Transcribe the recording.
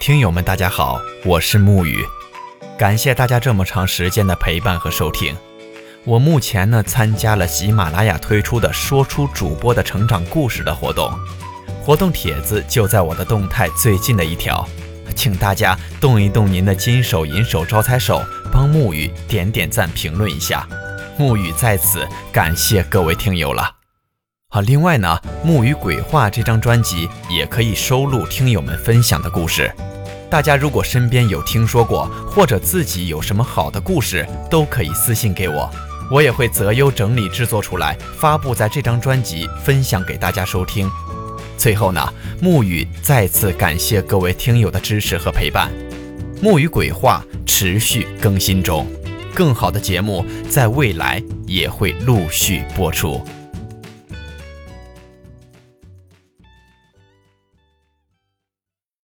听友们，大家好，我是木雨，感谢大家这么长时间的陪伴和收听。我目前呢参加了喜马拉雅推出的“说出主播的成长故事”的活动，活动帖子就在我的动态最近的一条，请大家动一动您的金手银手招财手，帮木雨点点赞、评论一下，木雨在此感谢各位听友了。好，另外呢，《木鱼鬼话》这张专辑也可以收录听友们分享的故事。大家如果身边有听说过，或者自己有什么好的故事，都可以私信给我，我也会择优整理制作出来，发布在这张专辑，分享给大家收听。最后呢，木雨再次感谢各位听友的支持和陪伴。《木雨鬼话》持续更新中，更好的节目在未来也会陆续播出。